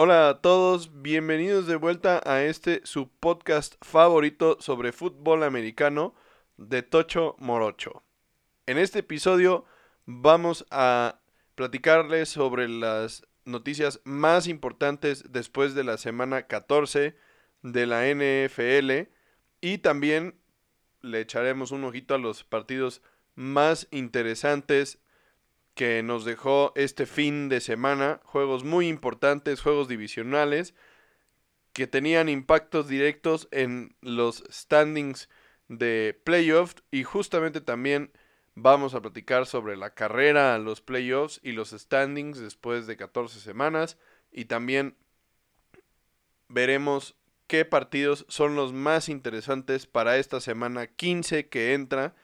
Hola a todos, bienvenidos de vuelta a este su podcast favorito sobre fútbol americano de Tocho Morocho. En este episodio vamos a platicarles sobre las noticias más importantes después de la semana 14 de la NFL y también le echaremos un ojito a los partidos más interesantes que nos dejó este fin de semana. Juegos muy importantes, juegos divisionales, que tenían impactos directos en los standings de playoffs y justamente también vamos a platicar sobre la carrera a los playoffs y los standings después de 14 semanas y también veremos qué partidos son los más interesantes para esta semana 15 que entra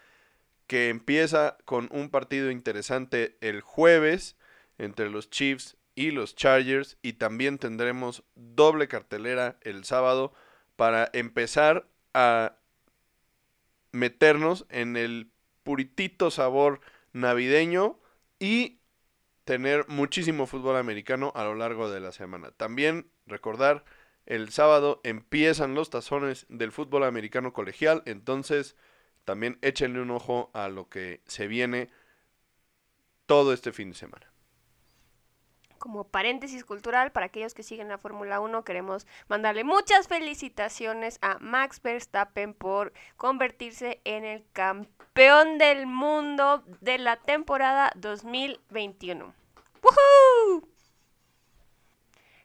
que empieza con un partido interesante el jueves entre los Chiefs y los Chargers y también tendremos doble cartelera el sábado para empezar a meternos en el puritito sabor navideño y tener muchísimo fútbol americano a lo largo de la semana. También recordar, el sábado empiezan los tazones del fútbol americano colegial, entonces también échenle un ojo a lo que se viene todo este fin de semana. Como paréntesis cultural, para aquellos que siguen la Fórmula 1, queremos mandarle muchas felicitaciones a Max Verstappen por convertirse en el campeón del mundo de la temporada 2021. ¡Woohoo!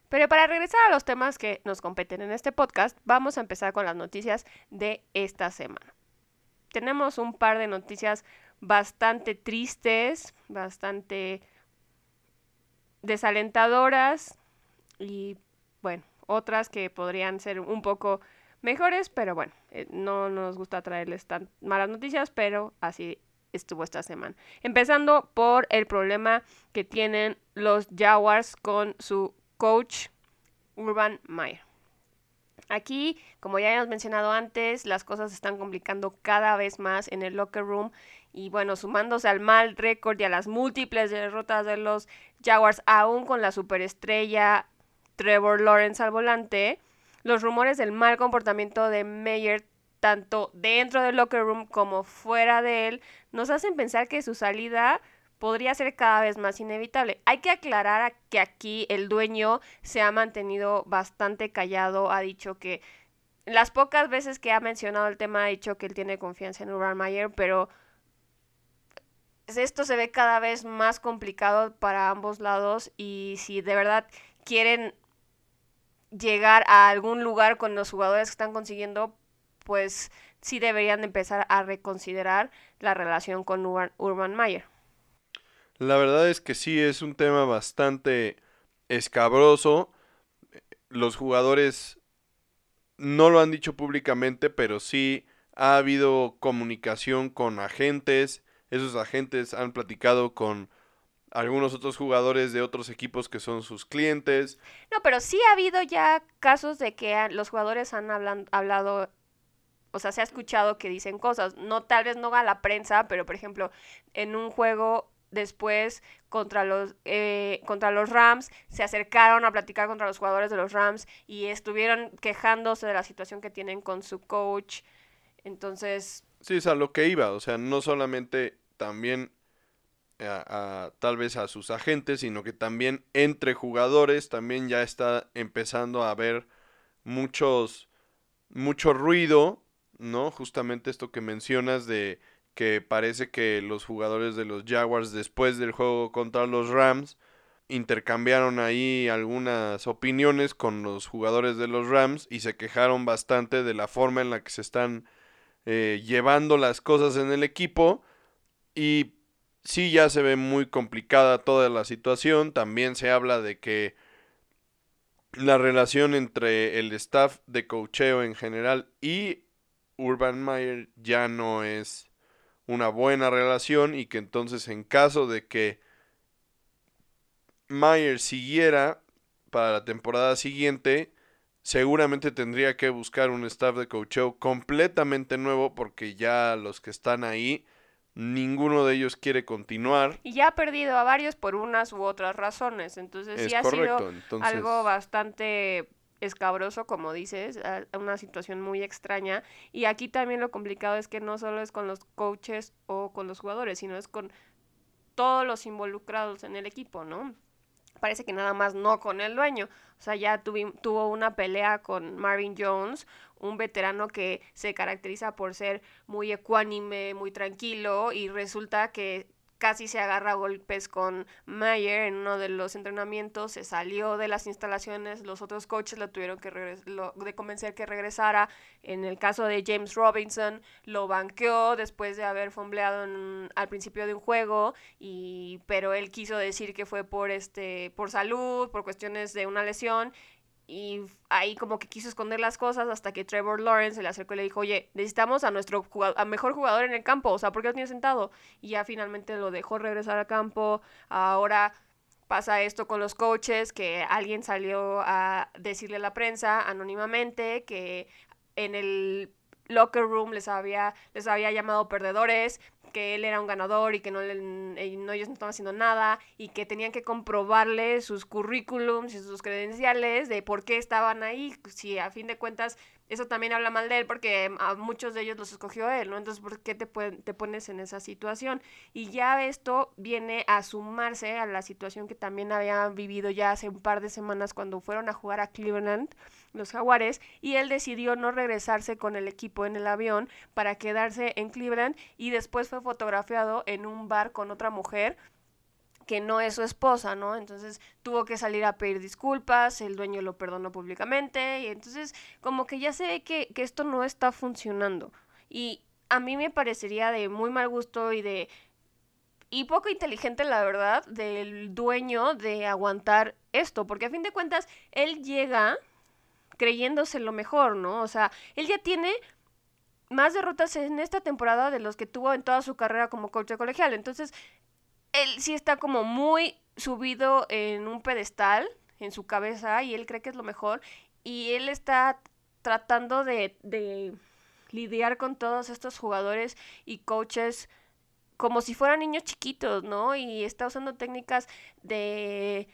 Pero para regresar a los temas que nos competen en este podcast, vamos a empezar con las noticias de esta semana tenemos un par de noticias bastante tristes, bastante desalentadoras y bueno, otras que podrían ser un poco mejores, pero bueno, eh, no nos gusta traerles tan malas noticias, pero así estuvo esta semana. Empezando por el problema que tienen los Jaguars con su coach Urban Meyer. Aquí, como ya hemos mencionado antes, las cosas se están complicando cada vez más en el locker room y bueno, sumándose al mal récord y a las múltiples derrotas de los Jaguars, aún con la superestrella Trevor Lawrence al volante, los rumores del mal comportamiento de Meyer tanto dentro del locker room como fuera de él nos hacen pensar que su salida podría ser cada vez más inevitable. Hay que aclarar que aquí el dueño se ha mantenido bastante callado, ha dicho que las pocas veces que ha mencionado el tema ha dicho que él tiene confianza en Urban Mayer, pero esto se ve cada vez más complicado para ambos lados y si de verdad quieren llegar a algún lugar con los jugadores que están consiguiendo, pues sí deberían empezar a reconsiderar la relación con Urban Mayer. La verdad es que sí es un tema bastante escabroso. Los jugadores no lo han dicho públicamente, pero sí ha habido comunicación con agentes. Esos agentes han platicado con algunos otros jugadores de otros equipos que son sus clientes. No, pero sí ha habido ya casos de que los jugadores han hablado, o sea, se ha escuchado que dicen cosas. No, tal vez no a la prensa, pero por ejemplo, en un juego después contra los, eh, contra los Rams, se acercaron a platicar contra los jugadores de los Rams y estuvieron quejándose de la situación que tienen con su coach. Entonces... Sí, es a lo que iba, o sea, no solamente también a, tal vez a sus agentes, sino que también entre jugadores también ya está empezando a haber muchos, mucho ruido, ¿no? Justamente esto que mencionas de que parece que los jugadores de los Jaguars después del juego contra los Rams intercambiaron ahí algunas opiniones con los jugadores de los Rams y se quejaron bastante de la forma en la que se están eh, llevando las cosas en el equipo. Y sí ya se ve muy complicada toda la situación, también se habla de que la relación entre el staff de cocheo en general y Urban Meyer ya no es una buena relación y que entonces en caso de que Mayer siguiera para la temporada siguiente, seguramente tendría que buscar un staff de coaching completamente nuevo porque ya los que están ahí ninguno de ellos quiere continuar. Y ya ha perdido a varios por unas u otras razones. Entonces sí ha sido algo bastante escabroso, como dices, una situación muy extraña. Y aquí también lo complicado es que no solo es con los coaches o con los jugadores, sino es con todos los involucrados en el equipo, ¿no? Parece que nada más no con el dueño. O sea, ya tuvo una pelea con Marvin Jones, un veterano que se caracteriza por ser muy ecuánime, muy tranquilo, y resulta que casi se agarra a golpes con Mayer en uno de los entrenamientos, se salió de las instalaciones, los otros coaches lo tuvieron que lo, de convencer que regresara. En el caso de James Robinson, lo banqueó después de haber fombleado al principio de un juego, y, pero él quiso decir que fue por, este, por salud, por cuestiones de una lesión, y ahí como que quiso esconder las cosas hasta que Trevor Lawrence se le acercó y le dijo, oye, necesitamos a nuestro mejor jugador en el campo, o sea, ¿por qué lo tienes sentado? Y ya finalmente lo dejó regresar al campo, ahora pasa esto con los coaches, que alguien salió a decirle a la prensa anónimamente que en el locker room les había, les había llamado perdedores, que él era un ganador y que no, no, ellos no estaban haciendo nada y que tenían que comprobarle sus currículums y sus credenciales de por qué estaban ahí, si a fin de cuentas eso también habla mal de él porque a muchos de ellos los escogió él, ¿no? Entonces, ¿por qué te, te pones en esa situación? Y ya esto viene a sumarse a la situación que también habían vivido ya hace un par de semanas cuando fueron a jugar a Cleveland, los jaguares, y él decidió no regresarse con el equipo en el avión para quedarse en Cleveland y después fue fotografiado en un bar con otra mujer que no es su esposa, ¿no? Entonces tuvo que salir a pedir disculpas, el dueño lo perdonó públicamente y entonces como que ya se ve que, que esto no está funcionando. Y a mí me parecería de muy mal gusto y de... Y poco inteligente, la verdad, del dueño de aguantar esto, porque a fin de cuentas él llega creyéndose lo mejor, ¿no? O sea, él ya tiene más derrotas en esta temporada de los que tuvo en toda su carrera como coach de colegial. Entonces, él sí está como muy subido en un pedestal en su cabeza y él cree que es lo mejor y él está tratando de, de lidiar con todos estos jugadores y coaches como si fueran niños chiquitos, ¿no? Y está usando técnicas de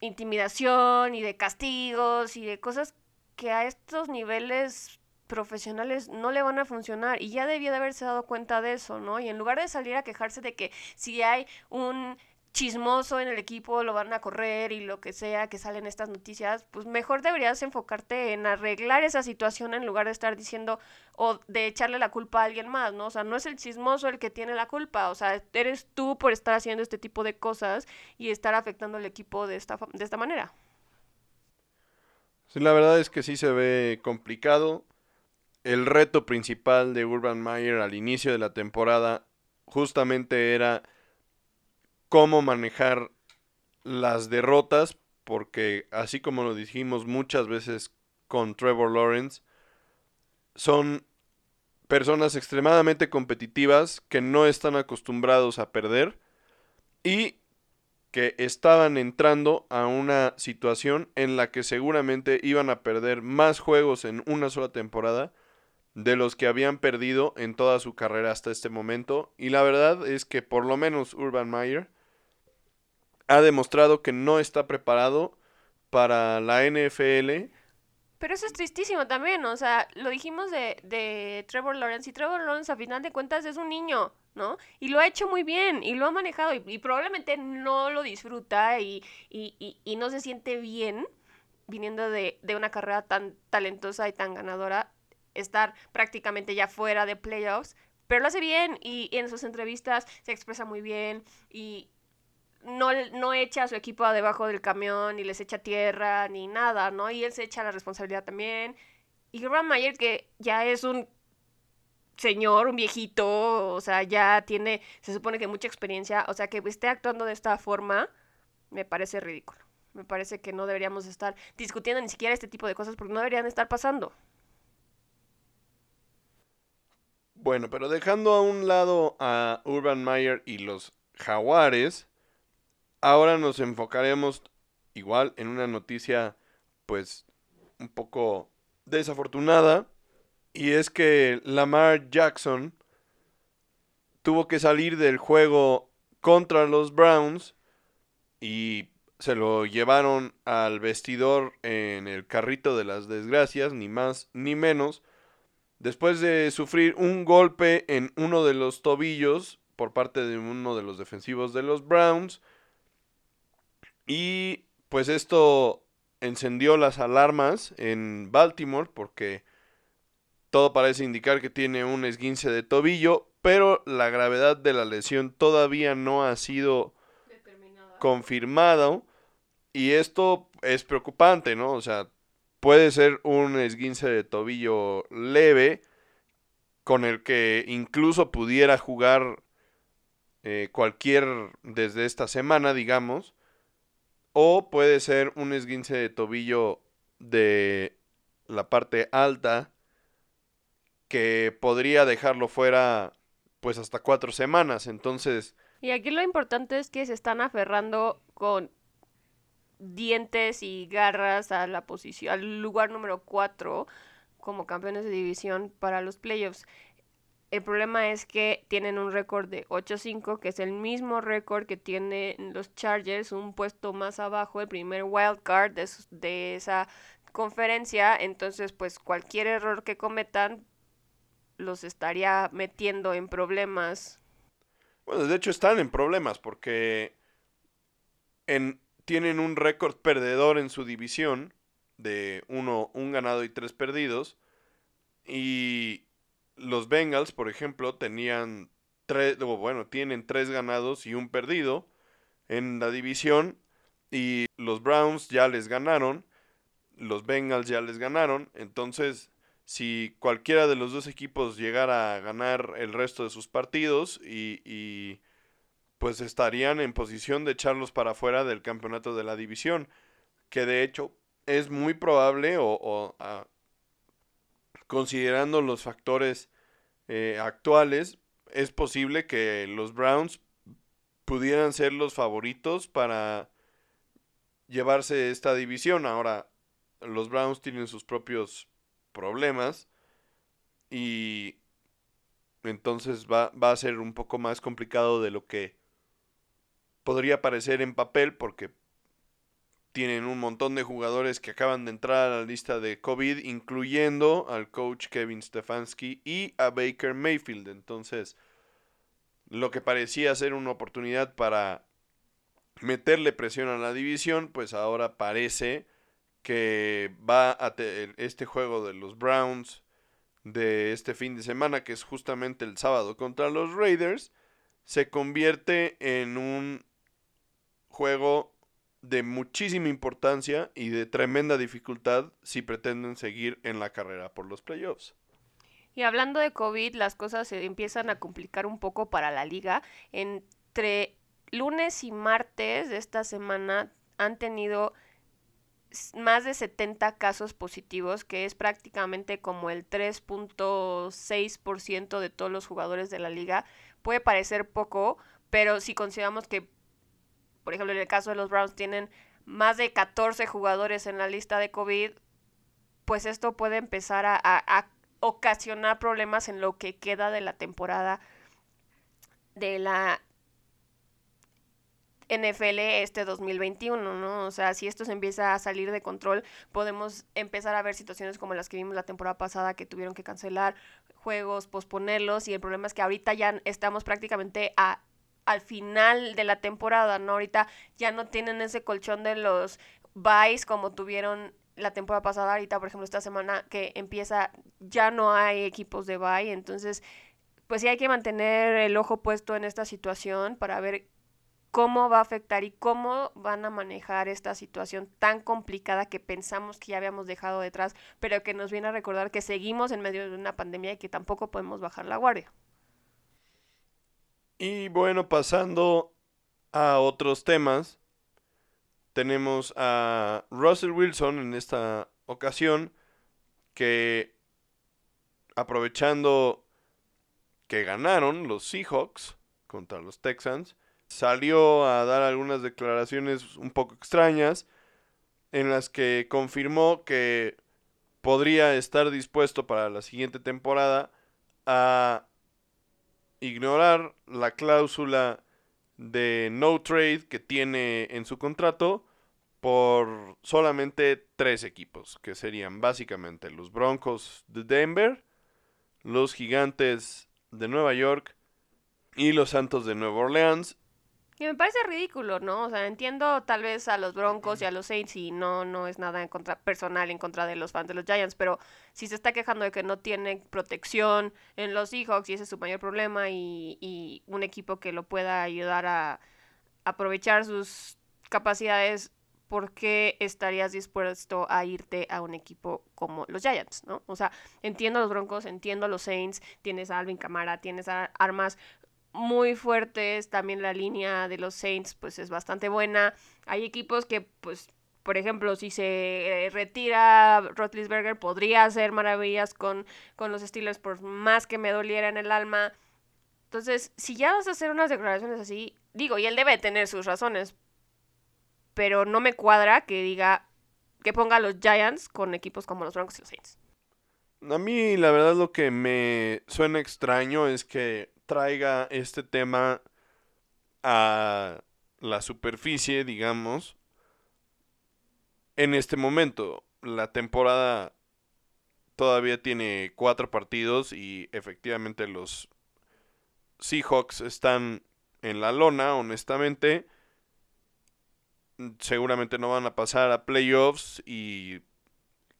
intimidación y de castigos y de cosas que a estos niveles profesionales no le van a funcionar y ya debió de haberse dado cuenta de eso, ¿no? Y en lugar de salir a quejarse de que si hay un chismoso en el equipo lo van a correr y lo que sea que salen estas noticias, pues mejor deberías enfocarte en arreglar esa situación en lugar de estar diciendo o de echarle la culpa a alguien más, ¿no? O sea, no es el chismoso el que tiene la culpa, o sea, eres tú por estar haciendo este tipo de cosas y estar afectando al equipo de esta, de esta manera. Sí, la verdad es que sí se ve complicado. El reto principal de Urban Meyer al inicio de la temporada justamente era cómo manejar las derrotas, porque así como lo dijimos muchas veces con Trevor Lawrence, son personas extremadamente competitivas que no están acostumbrados a perder y que estaban entrando a una situación en la que seguramente iban a perder más juegos en una sola temporada de los que habían perdido en toda su carrera hasta este momento. Y la verdad es que por lo menos Urban Meyer ha demostrado que no está preparado para la NFL. Pero eso es tristísimo también, o sea, lo dijimos de, de Trevor Lawrence y Trevor Lawrence a final de cuentas es un niño, Y lo ha hecho muy bien y lo ha manejado y, probablemente no lo disfruta y, y, y, no se siente bien viniendo de, de una carrera tan talentosa y tan ganadora estar prácticamente ya fuera de playoffs, pero lo hace bien y, en sus entrevistas se expresa muy bien y no, no echa a su equipo debajo del camión, ni les echa tierra, ni nada, ¿no? Y él se echa la responsabilidad también. Y Urban Mayer, que ya es un señor, un viejito, o sea, ya tiene, se supone que mucha experiencia, o sea, que esté actuando de esta forma, me parece ridículo. Me parece que no deberíamos estar discutiendo ni siquiera este tipo de cosas porque no deberían estar pasando. Bueno, pero dejando a un lado a Urban Meyer y los jaguares, ahora nos enfocaremos igual en una noticia pues un poco desafortunada y es que Lamar Jackson tuvo que salir del juego contra los Browns y se lo llevaron al vestidor en el carrito de las desgracias, ni más ni menos, después de sufrir un golpe en uno de los tobillos por parte de uno de los defensivos de los Browns. Y pues esto encendió las alarmas en Baltimore porque todo parece indicar que tiene un esguince de tobillo, pero la gravedad de la lesión todavía no ha sido confirmado y esto es preocupante, ¿no? O sea, puede ser un esguince de tobillo leve con el que incluso pudiera jugar eh, cualquier desde esta semana, digamos, o puede ser un esguince de tobillo de la parte alta que podría dejarlo fuera pues hasta cuatro semanas. Entonces... Y aquí lo importante es que se están aferrando con dientes y garras a la posición, al lugar número cuatro como campeones de división para los playoffs. El problema es que tienen un récord de 8-5, que es el mismo récord que tienen los Chargers, un puesto más abajo, el primer wild card de, de esa conferencia. Entonces, pues cualquier error que cometan los estaría metiendo en problemas. Bueno, de hecho están en problemas porque en, tienen un récord perdedor en su división de uno, un ganado y tres perdidos. Y los Bengals, por ejemplo, tenían tres, bueno, tienen tres ganados y un perdido en la división. Y los Browns ya les ganaron. Los Bengals ya les ganaron. Entonces, si cualquiera de los dos equipos llegara a ganar el resto de sus partidos y, y pues estarían en posición de echarlos para afuera del campeonato de la división. Que de hecho es muy probable o, ah, considerando los factores eh, actuales, es posible que los Browns pudieran ser los favoritos para llevarse esta división. Ahora, los Browns tienen sus propios problemas y entonces va, va, a ser un poco más complicado de lo que podría parecer en papel porque tienen un montón de jugadores que acaban de entrar a la lista de COVID, incluyendo al coach Kevin Stefanski y a Baker Mayfield. Entonces, lo que parecía ser una oportunidad para meterle presión a la división, pues ahora parece que va a este juego de los Browns de este fin de semana, que es justamente el sábado contra los Raiders, se convierte en un juego de muchísima importancia y de tremenda dificultad si pretenden seguir en la carrera por los playoffs. Y hablando de COVID, las cosas se empiezan a complicar un poco para la liga. Entre lunes y martes de esta semana han tenido más de 70 casos positivos, que es prácticamente como el 3.6% de todos los jugadores de la liga. Puede parecer poco, pero si consideramos que por ejemplo, en el caso de los Browns tienen más de 14 jugadores en la lista de COVID, pues esto puede empezar a, ocasionar problemas en lo que queda de la temporada de la NFL este 2021, ¿no? O sea, si esto se empieza a salir de control, podemos empezar a ver situaciones como las que vimos la temporada pasada, que tuvieron que cancelar juegos, posponerlos, y el problema es que ahorita ya estamos prácticamente a al final de la temporada, ¿no? Ahorita ya no tienen ese colchón de los buys como tuvieron la temporada pasada, ahorita por ejemplo esta semana que empieza, ya no hay equipos de buy, entonces pues sí hay que mantener el ojo puesto en esta situación para ver cómo va a afectar y cómo van a manejar esta situación tan complicada que pensamos que ya habíamos dejado detrás, pero que nos viene a recordar que seguimos en medio de una pandemia y que tampoco podemos bajar la guardia. Y bueno, pasando a otros temas, tenemos a Russell Wilson en esta ocasión que aprovechando que ganaron los Seahawks contra los Texans, salió a dar algunas declaraciones un poco extrañas en las que confirmó que podría estar dispuesto para la siguiente temporada a ignorar la cláusula de no trade que tiene en su contrato por solamente tres equipos, que serían básicamente los Broncos de Denver, los Gigantes de Nueva York y los Santos de Nueva Orleans. Y me parece ridículo, ¿no? O sea, entiendo tal vez a los Broncos y a los Saints y no, no es nada en contra, personal en contra de los fans de los Giants, pero si se está quejando de que no tiene protección en los Seahawks y ese es su mayor problema y, y un equipo que lo pueda ayudar a aprovechar sus capacidades, ¿por qué estarías dispuesto a irte a un equipo como los Giants, ¿no? O sea, entiendo a los Broncos, entiendo a los Saints, tienes a Alvin Camara, tienes armas muy fuertes, también la línea de los Saints pues es bastante buena. Hay equipos que pues por ejemplo, si se eh, retira Rotlisberger, podría hacer maravillas con, con los Steelers, por más que me doliera en el alma. Entonces, si ya vas a hacer unas declaraciones así, digo, y él debe tener sus razones, pero no me cuadra que diga que ponga los Giants con equipos como los Broncos y los Saints. A mí, la verdad, lo que me suena extraño es que traiga este tema a la superficie, digamos, en este momento. La temporada todavía tiene cuatro partidos y efectivamente los Seahawks están en la lona, honestamente. Seguramente no van a pasar a playoffs y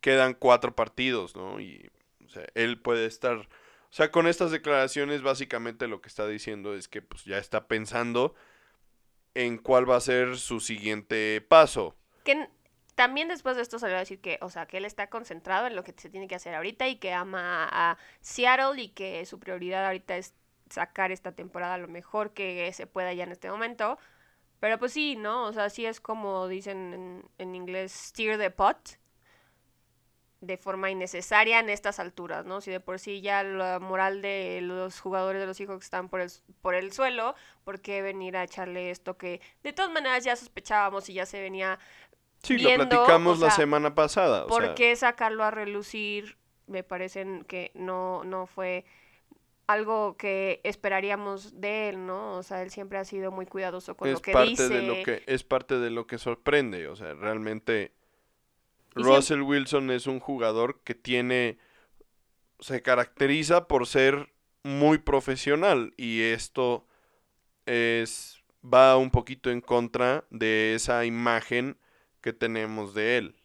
quedan cuatro partidos, ¿no? Y él puede estar o sea, con estas declaraciones básicamente lo que está diciendo es que pues ya está pensando en cuál va a ser su siguiente paso. Que también después de esto salió a decir que, o sea, que él está concentrado en lo que se tiene que hacer ahorita y que ama a Seattle y que su prioridad ahorita es sacar esta temporada lo mejor que se pueda ya en este momento. Pero pues sí, ¿no? O sea, sí es como dicen en, en inglés, steer the pot de forma innecesaria en estas alturas, ¿no? Si de por sí ya la moral de los jugadores de los hijos están por el, por el suelo, ¿por qué venir a echarle esto que de todas maneras ya sospechábamos y ya se venía Sí, lo platicamos la semana pasada. ¿Por qué sacarlo a relucir? Me parece que no, no fue algo que esperaríamos de él, ¿no? O sea, él siempre ha sido muy cuidadoso con lo que parte dice. De lo que, es parte de lo que sorprende, o sea, realmente Russell Wilson es un jugador que tiene, se caracteriza por ser muy profesional y esto es va un poquito en contra de esa imagen que tenemos de él.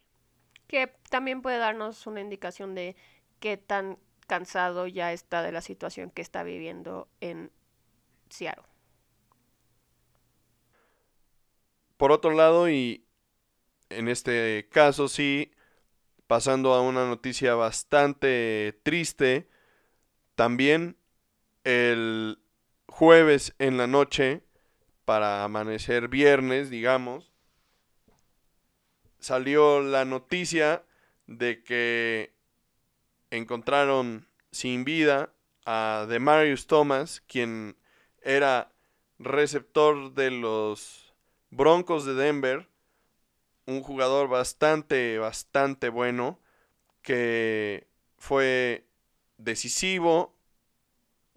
Que también puede darnos una indicación de qué tan cansado ya está de la situación que está viviendo en Seattle. Por otro lado, y en este caso sí, pasando a una noticia bastante triste, también el jueves en la noche, para amanecer viernes, digamos, salió la noticia de que encontraron sin vida a Demarius Thomas, quien era receptor de los Broncos de Denver un jugador bastante, bastante bueno, que fue decisivo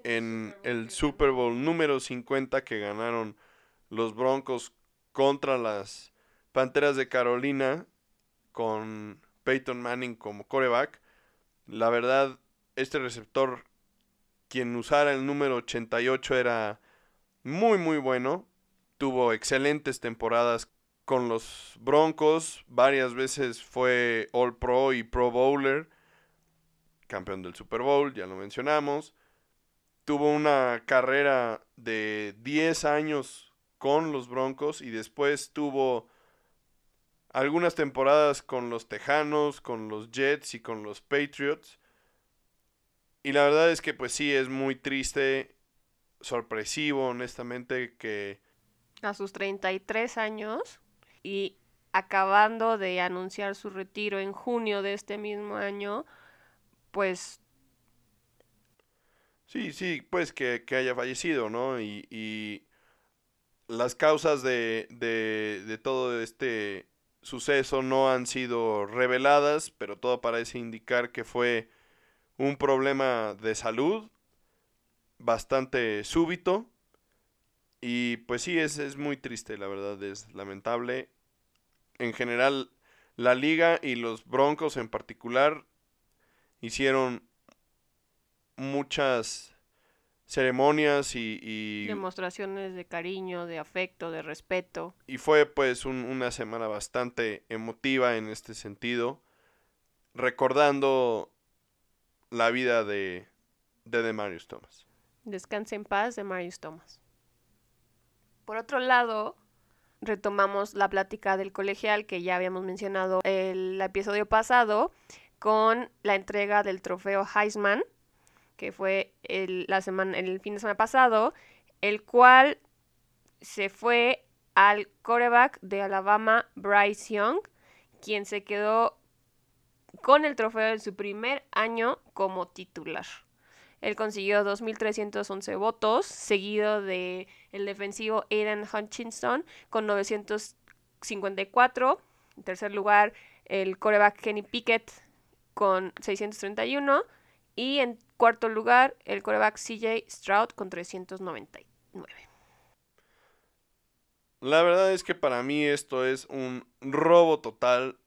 en el Super Bowl número 50 que ganaron los Broncos contra las Panteras de Carolina con Peyton Manning como coreback. La verdad, este receptor, quien usara el número 88 era muy muy bueno. Tuvo excelentes temporadas con los Broncos, varias veces fue All Pro y Pro Bowler, campeón del Super Bowl, ya lo mencionamos. Tuvo una carrera de 10 años con los Broncos y después tuvo algunas temporadas con los Tejanos, con los Jets y con los Patriots. Y la verdad es que pues sí, es muy triste, sorpresivo honestamente que... A sus 33 años y acabando de anunciar su retiro en junio de este mismo año, pues... Sí, sí, pues que, haya fallecido, ¿no? Y, y las causas de, de, de todo este suceso no han sido reveladas, pero todo parece indicar que fue un problema de salud bastante súbito. Y pues sí, es, es muy triste, la verdad, es lamentable. En general, la liga y los Broncos en particular hicieron muchas ceremonias y, Demostraciones de cariño, de afecto, de respeto. Y fue pues una semana bastante emotiva en este sentido, recordando la vida de, de Demarius Thomas. Descanse en paz, Demarius Thomas. Por otro lado, retomamos la plática del colegial que ya habíamos mencionado el episodio pasado con la entrega del trofeo Heisman, que fue el, la semana, el fin de semana pasado, el cual se fue al coreback de Alabama, Bryce Young, quien se quedó con el trofeo en su primer año como titular. Él consiguió 2.311 votos, seguido de el defensivo Aiden Hutchinson con 954. En tercer lugar, el coreback Kenny Pickett con 631. Y en cuarto lugar, el coreback CJ Stroud con 399. La verdad es que para mí esto es un robo total.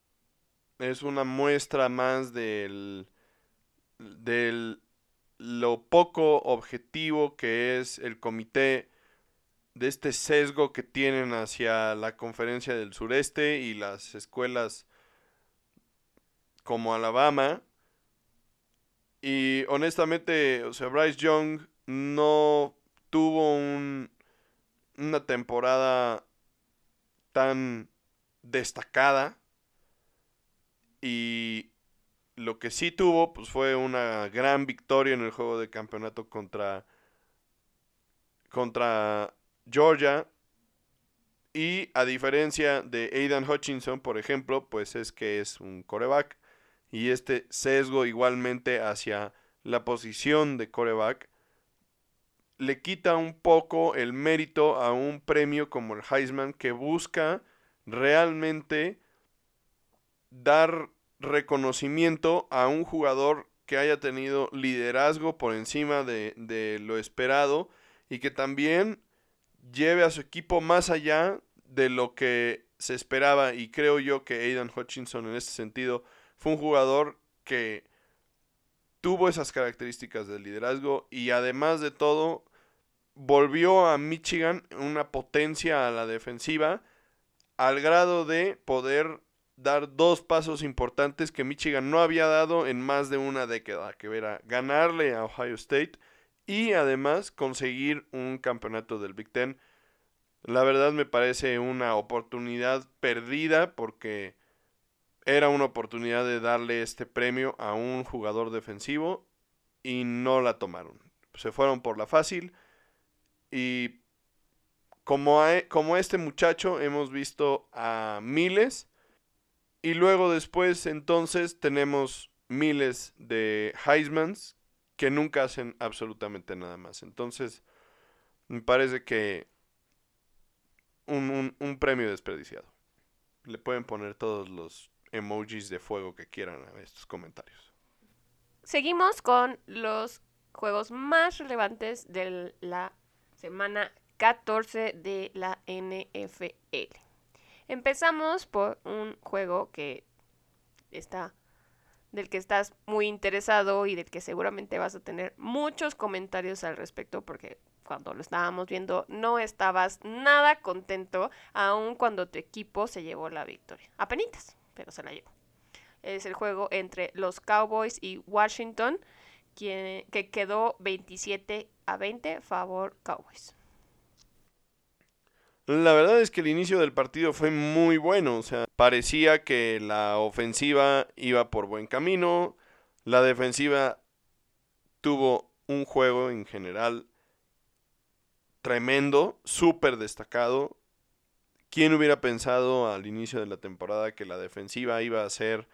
Es una muestra más del, del lo poco objetivo que es el comité de este sesgo que tienen hacia la conferencia del sureste y las escuelas como Alabama. Y honestamente, o sea, Bryce Young no tuvo un, una temporada tan destacada. Y lo que sí tuvo, pues fue una gran victoria en el juego de campeonato contra, contra Georgia. Y a diferencia de Aidan Hutchinson, por ejemplo, pues es que es un coreback y este sesgo igualmente hacia la posición de coreback le quita un poco el mérito a un premio como el Heisman que busca realmente dar reconocimiento a un jugador que haya tenido liderazgo por encima de, de, lo esperado y que también lleve a su equipo más allá de lo que se esperaba. Y creo yo que Aidan Hutchinson en este sentido fue un jugador que tuvo esas características de liderazgo y además de todo volvió a Michigan una potencia a la defensiva al grado de poder dar dos pasos importantes que Michigan no había dado en más de una década, que era ganarle a Ohio State y además conseguir un campeonato del Big Ten. La verdad me parece una oportunidad perdida porque era una oportunidad de darle este premio a un jugador defensivo y no la tomaron. Se fueron por la fácil y como, como este muchacho hemos visto a miles y luego después entonces tenemos miles de Heismans que nunca hacen absolutamente nada más. Entonces me parece que un, un premio desperdiciado. Le pueden poner todos los emojis de fuego que quieran a estos comentarios. Seguimos con los juegos más relevantes de la semana 14 de la NFL. Empezamos por un juego que está del que estás muy interesado y del que seguramente vas a tener muchos comentarios al respecto porque cuando lo estábamos viendo no estabas nada contento aun cuando tu equipo se llevó la victoria. Apenitas pero se la llevo. Es el juego entre los Cowboys y Washington, que, que quedó 27 a 20 favor Cowboys. La verdad es que el inicio del partido fue muy bueno, o sea, parecía que la ofensiva iba por buen camino, la defensiva tuvo un juego en general tremendo, súper destacado, ¿Quién hubiera pensado al inicio de la temporada que la defensiva iba a ser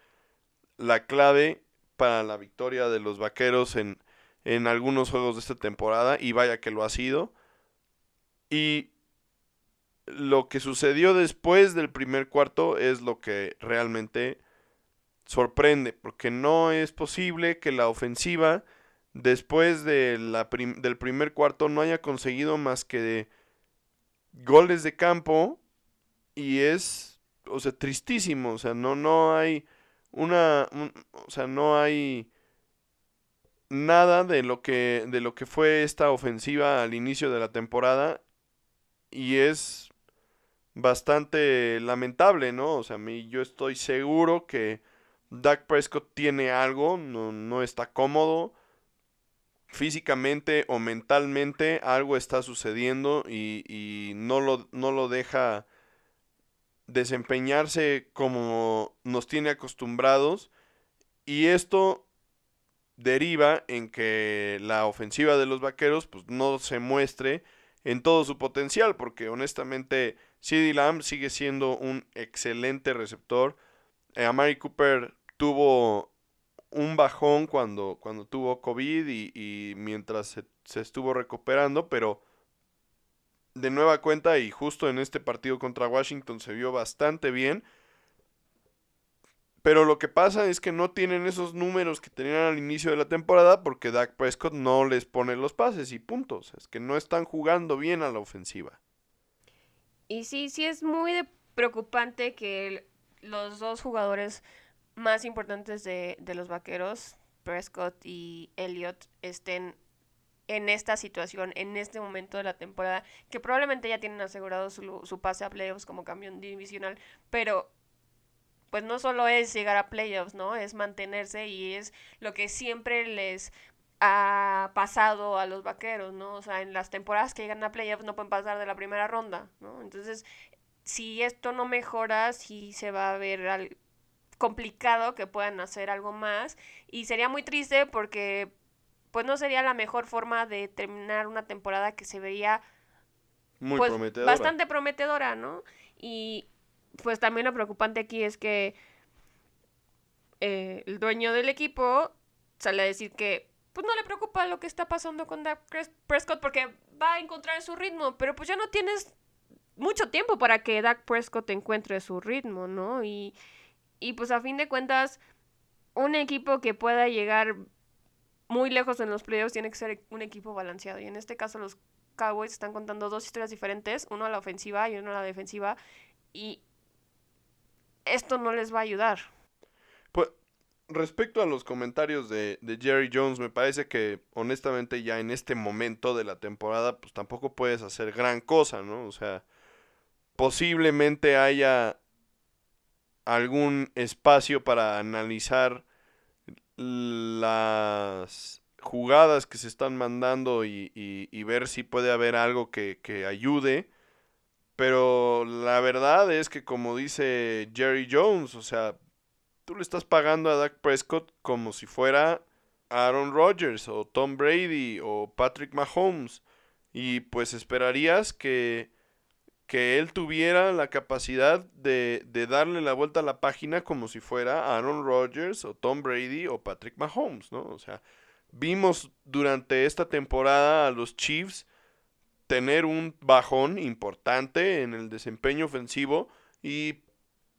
la clave para la victoria de los Vaqueros en, en algunos juegos de esta temporada? Y vaya que lo ha sido. Y lo que sucedió después del primer cuarto es lo que realmente sorprende, porque no es posible que la ofensiva después de del primer cuarto no haya conseguido más que goles de campo y es, o sea, tristísimo, o sea, no, no hay una, o sea, no hay nada de lo que de lo que fue esta ofensiva al inicio de la temporada y es bastante lamentable, ¿no? O sea, a mí yo estoy seguro que Dak Prescott tiene algo, no, no está cómodo físicamente o mentalmente, algo está sucediendo y, y no, lo, no lo deja desempeñarse como nos tiene acostumbrados y esto deriva en que la ofensiva de los vaqueros pues no se muestre en todo su potencial, porque honestamente CD Lamb sigue siendo un excelente receptor. Eh, Amari Cooper tuvo un bajón cuando, cuando tuvo COVID y, mientras se, se, estuvo recuperando, pero de nueva cuenta y justo en este partido contra Washington se vio bastante bien. Pero lo que pasa es que no tienen esos números que tenían al inicio de la temporada porque Dak Prescott no les pone los pases y puntos. Es que no están jugando bien a la ofensiva. Y sí, sí es muy preocupante que los dos jugadores más importantes de, de los vaqueros, Prescott y Elliott, estén en esta situación, en este momento de la temporada, que probablemente ya tienen asegurado su, su pase a playoffs como campeón divisional, pero pues no solo es llegar a playoffs, ¿no? Es mantenerse y es lo que siempre les ha pasado a los vaqueros, ¿no? O sea, en las temporadas que llegan a playoffs no pueden pasar de la primera ronda, ¿no? Entonces, si esto no mejora, sí se va a ver complicado que puedan hacer algo más y sería muy triste porque pues no sería la mejor forma de terminar una temporada que se veía muy pues, prometedora. bastante prometedora, ¿no? Y pues también lo preocupante aquí es que eh, el dueño del equipo sale a decir que pues no le preocupa lo que está pasando con Dak Prescott porque va a encontrar su ritmo, pero pues ya no tienes mucho tiempo para que Dak Prescott encuentre su ritmo, ¿no? Y, y pues a fin de cuentas, un equipo que pueda llegar muy lejos en los playoffs tiene que ser un equipo balanceado. Y en este caso los Cowboys están contando dos historias diferentes, uno a la ofensiva y uno a la defensiva. Y esto no les va a ayudar. Pues respecto a los comentarios de, Jerry Jones, me parece que honestamente ya en este momento de la temporada, pues tampoco puedes hacer gran cosa, ¿no? O sea, posiblemente haya algún espacio para analizar las jugadas que se están mandando y, ver si puede haber algo que, que ayude pero la verdad es que como dice Jerry Jones, o sea, tú le estás pagando a Dak Prescott como si fuera Aaron Rodgers o Tom Brady o Patrick Mahomes. Y pues esperarías que, que él tuviera la capacidad de, de, darle la vuelta a la página como si fuera Aaron Rodgers o Tom Brady o Patrick Mahomes, ¿no? O sea, vimos durante esta temporada a los Chiefs tener un bajón importante en el desempeño ofensivo y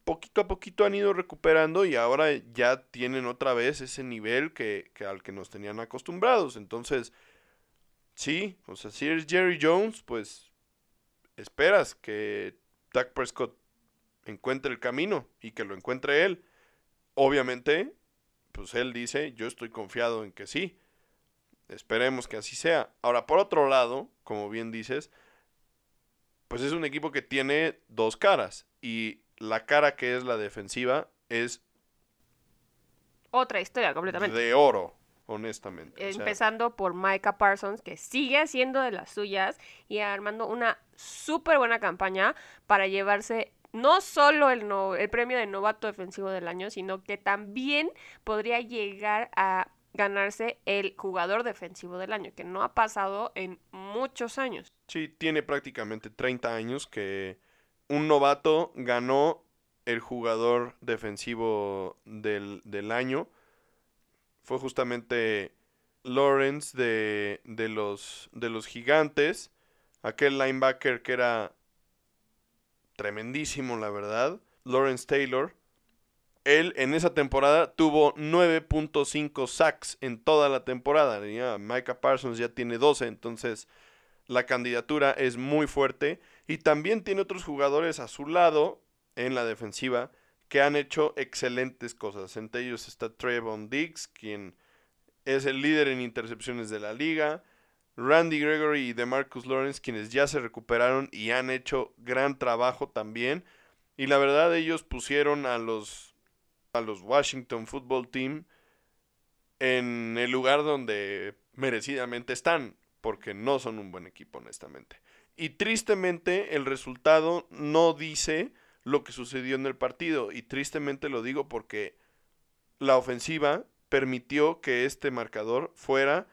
poquito a poquito han ido recuperando y ahora ya tienen otra vez ese nivel que, al que nos tenían acostumbrados. Entonces, sí, o sea, si eres Jerry Jones, pues esperas que Dak Prescott encuentre el camino y que lo encuentre él. Obviamente, pues él dice, yo estoy confiado en que sí. Esperemos que así sea. Ahora, por otro lado, como bien dices, pues es un equipo que tiene dos caras. Y la cara que es la defensiva es... Otra historia completamente. De oro, honestamente. Empezando por Micah Parsons, que sigue haciendo de las suyas y armando una súper buena campaña para llevarse no solo el, el premio de novato defensivo del año, sino que también podría llegar a ganarse el jugador defensivo del año, que no ha pasado en muchos años. Sí, tiene prácticamente 30 años que un novato ganó el jugador defensivo del, año. Fue justamente Lawrence de, de, los, de los gigantes, aquel linebacker que era tremendísimo, la verdad, Lawrence Taylor. él en esa temporada tuvo 9.5 sacks en toda la temporada. Ya Micah Parsons ya tiene 12, entonces la candidatura es muy fuerte. Y también tiene otros jugadores a su lado en la defensiva que han hecho excelentes cosas. Entre ellos está Trevon Diggs, quien es el líder en intercepciones de la liga. Randy Gregory y DeMarcus Lawrence, quienes ya se recuperaron y han hecho gran trabajo también. Y la verdad, ellos pusieron a los, a los Washington Football Team en el lugar donde merecidamente están, porque no son un buen equipo, honestamente. Y tristemente, el resultado no dice lo que sucedió en el partido. Y tristemente lo digo porque la ofensiva permitió que este marcador fuera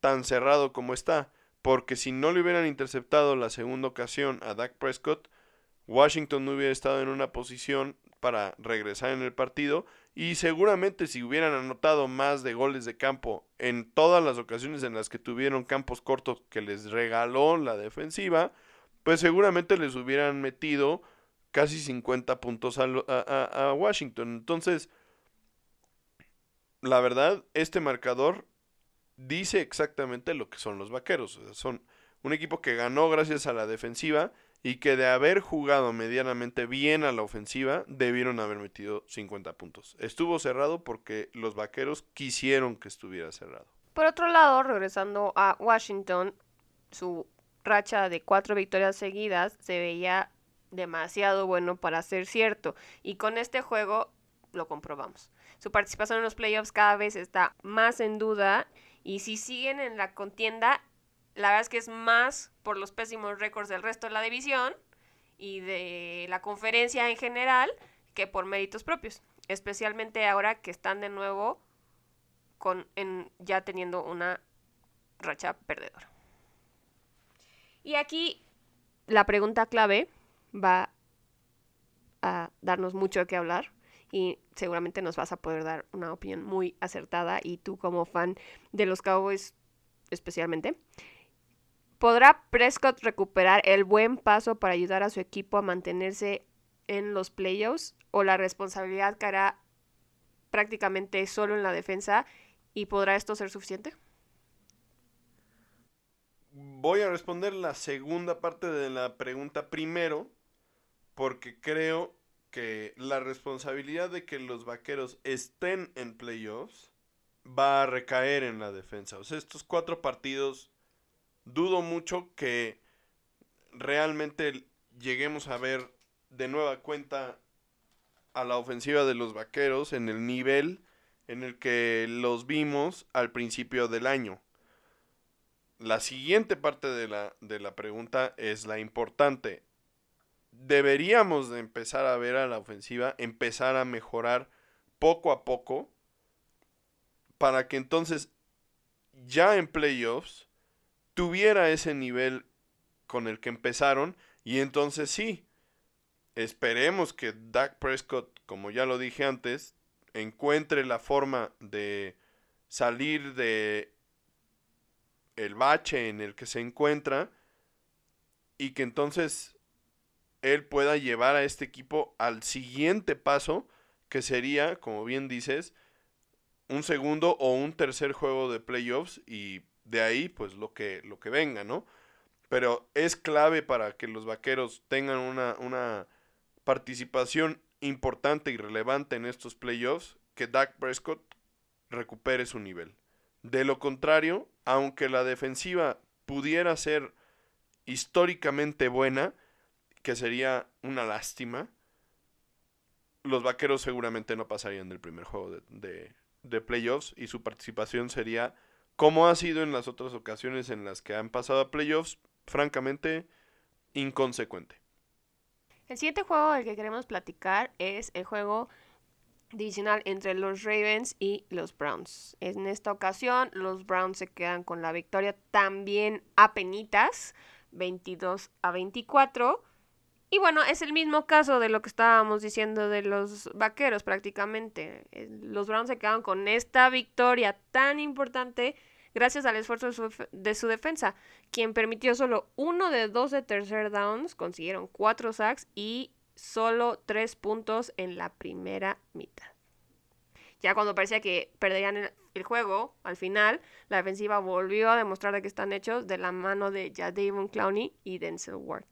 tan cerrado como está. Porque si no le hubieran interceptado la segunda ocasión a Dak Prescott, Washington no hubiera estado en una posición para regresar en el partido. Y seguramente si hubieran anotado más de goles de campo en todas las ocasiones en las que tuvieron campos cortos que les regaló la defensiva, pues seguramente les hubieran metido casi 50 puntos a, a, Washington. Entonces, la verdad, este marcador dice exactamente lo que son los vaqueros. son un equipo que ganó gracias a la defensiva y que de haber jugado medianamente bien a la ofensiva, debieron haber metido 50 puntos. Estuvo cerrado porque los vaqueros quisieron que estuviera cerrado. Por otro lado, regresando a Washington, su racha de cuatro victorias seguidas se veía demasiado bueno para ser cierto. Y con este juego lo comprobamos. Su participación en los playoffs cada vez está más en duda y si siguen en la contienda, la verdad es que es más por los pésimos récords del resto de la división y de la conferencia en general que por méritos propios, especialmente ahora que están de nuevo con en, ya teniendo una racha perdedora. Y aquí la pregunta clave va a darnos mucho que hablar y seguramente nos vas a poder dar una opinión muy acertada y tú como fan de los Cowboys especialmente. ¿Podrá Prescott recuperar el buen paso para ayudar a su equipo a mantenerse en los playoffs o la responsabilidad caerá prácticamente solo en la defensa y podrá esto ser suficiente? Voy a responder la segunda parte de la pregunta primero porque creo que la responsabilidad de que los vaqueros estén en playoffs va a recaer en la defensa. O sea, estos cuatro partidos, dudo mucho que realmente lleguemos a ver de nueva cuenta a la ofensiva de los vaqueros en el nivel en el que los vimos al principio del año. La siguiente parte de la, de la pregunta es la importante deberíamos de empezar a ver a la ofensiva, empezar a mejorar poco a poco, para que entonces ya en playoffs tuviera ese nivel con el que empezaron y entonces sí, esperemos que Dak Prescott, como ya lo dije antes, encuentre la forma de salir de el bache en el que se encuentra y que entonces él pueda llevar a este equipo al siguiente paso, que sería, como bien dices, un segundo o un tercer juego de playoffs y de ahí pues lo que, lo que venga, ¿no? Pero es clave para que los vaqueros tengan una, una participación importante y relevante en estos playoffs, que Dak Prescott recupere su nivel. De lo contrario, aunque la defensiva pudiera ser históricamente buena, que sería una lástima. Los vaqueros seguramente no pasarían del primer juego de, de, playoffs y su participación sería, como ha sido en las otras ocasiones en las que han pasado a playoffs, francamente inconsecuente. El siguiente juego del que queremos platicar es el juego divisional entre los Ravens y los Browns. En esta ocasión, los Browns se quedan con la victoria también a penitas, 22 a 24. Y bueno, es el mismo caso de lo que estábamos diciendo de los vaqueros prácticamente. Eh, los Browns se quedaron con esta victoria tan importante gracias al esfuerzo de su, de su defensa, quien permitió solo uno de 12 tercer downs, consiguieron cuatro sacks y solo tres puntos en la primera mitad. Ya cuando parecía que perderían el, juego, al final, la defensiva volvió a demostrar de que están hechos de la mano de Jadavion Clowney y Denzel Ward.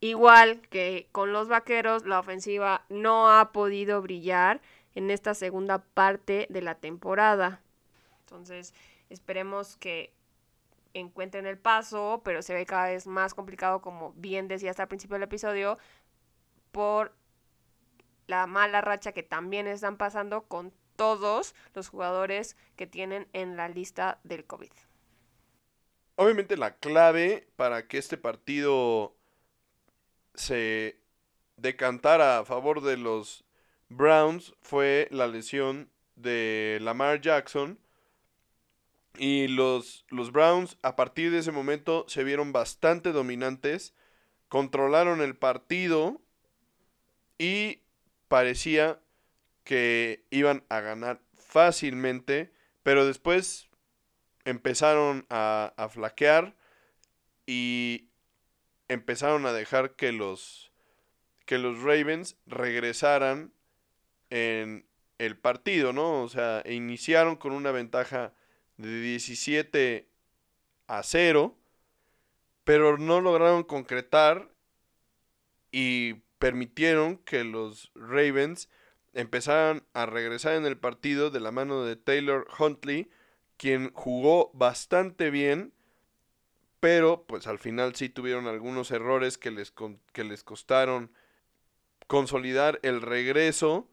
Igual que con los vaqueros, la ofensiva no ha podido brillar en esta segunda parte de la temporada. Entonces, esperemos que encuentren el paso, pero se ve cada vez más complicado, como bien decía hasta el principio del episodio, por la mala racha que también están pasando con todos los jugadores que tienen en la lista del COVID. Obviamente la clave para que este partido se decantara a favor de los Browns fue la lesión de Lamar Jackson. Y los, los Browns a partir de ese momento se vieron bastante dominantes, controlaron el partido y parecía que iban a ganar fácilmente, pero después empezaron a, a flaquear y empezaron a dejar que los que los Ravens regresaran en el partido, ¿no? O sea, iniciaron con una ventaja de 17 a 0, pero no lograron concretar y permitieron que los Ravens empezaran a regresar en el partido de la mano de Taylor Huntley, quien jugó bastante bien, pero pues al final sí tuvieron algunos errores que les, que les costaron consolidar el regreso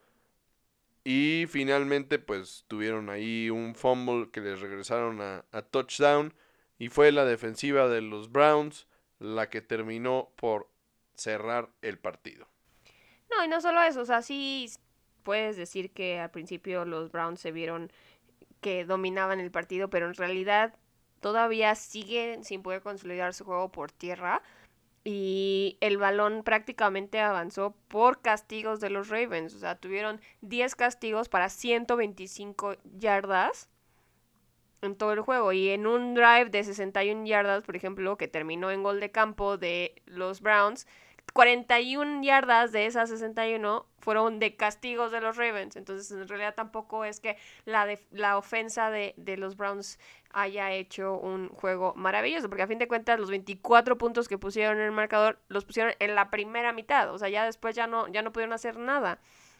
y finalmente pues tuvieron ahí un fumble que les regresaron a, a touchdown y fue la defensiva de los Browns la que terminó por cerrar el partido. No, y no solo eso, o sea, sí puedes decir que al principio los Browns se vieron que dominaban el partido, pero en realidad todavía siguen sin poder consolidar su juego por tierra y el balón prácticamente avanzó por castigos de los Ravens. O sea, tuvieron 10 castigos para 125 yardas en todo el juego. Y en un drive de 61 yardas, por ejemplo, que terminó en gol de campo de los Browns, 41 yardas de esas 61 fueron de castigos de los Ravens. Entonces, en realidad tampoco es que la, la ofensa de, de, los Browns haya hecho un juego maravilloso, porque a fin de cuentas los 24 puntos que pusieron en el marcador los pusieron en la primera mitad. O sea, ya después ya no, ya no pudieron hacer nada.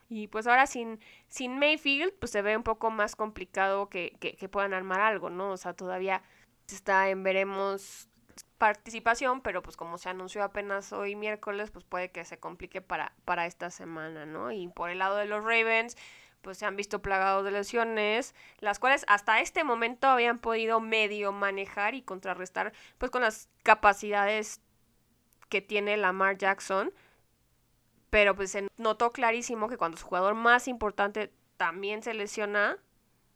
Y pues ahora sin, sin Mayfield, pues se ve un poco más complicado que, que, que puedan armar algo, ¿no? O sea, todavía está en veremos participación, pero pues como se anunció apenas hoy miércoles, pues puede que se complique para, para esta semana, ¿no? Y por el lado de los Ravens, pues se han visto plagados de lesiones, las cuales hasta este momento habían podido medio manejar y contrarrestar, pues con las capacidades que tiene Lamar Jackson, pero pues se notó clarísimo que cuando su jugador más importante también se lesiona,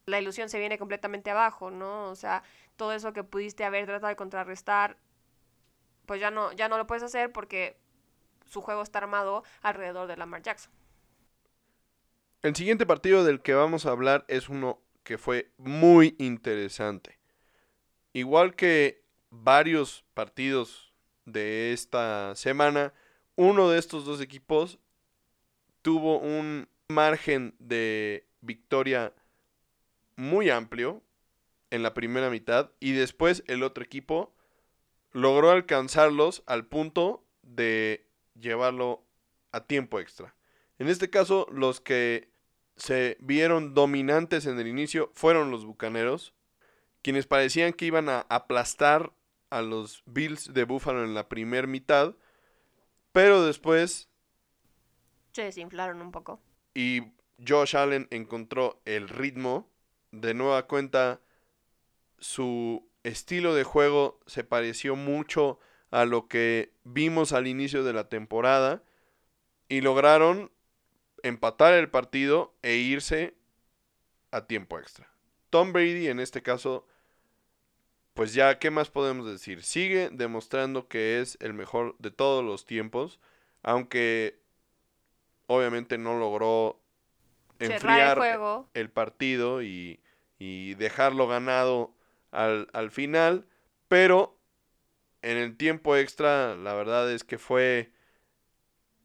la ilusión se viene completamente abajo, ¿no? O sea, todo eso que pudiste haber tratado de contrarrestar pues ya no, ya no lo puedes hacer porque su juego está armado alrededor de Lamar Jackson. El siguiente partido del que vamos a hablar es uno que fue muy interesante. Igual que varios partidos de esta semana, uno de estos dos equipos tuvo un margen de victoria muy amplio en la primera mitad y después el otro equipo logró alcanzarlos al punto de llevarlo a tiempo extra. En este caso, los que se vieron dominantes en el inicio fueron los Bucaneros, quienes parecían que iban a aplastar a los Bills de Buffalo en la primera mitad, pero después se desinflaron un poco. Y Josh Allen encontró el ritmo, de nueva cuenta su estilo de juego se pareció mucho a lo que vimos al inicio de la temporada y lograron empatar el partido e irse a tiempo extra. Tom Brady en este caso, pues ya, ¿qué más podemos decir? Sigue demostrando que es el mejor de todos los tiempos, aunque obviamente no logró enfriar el, partido y, y dejarlo ganado al, final, pero en el tiempo extra la verdad es que fue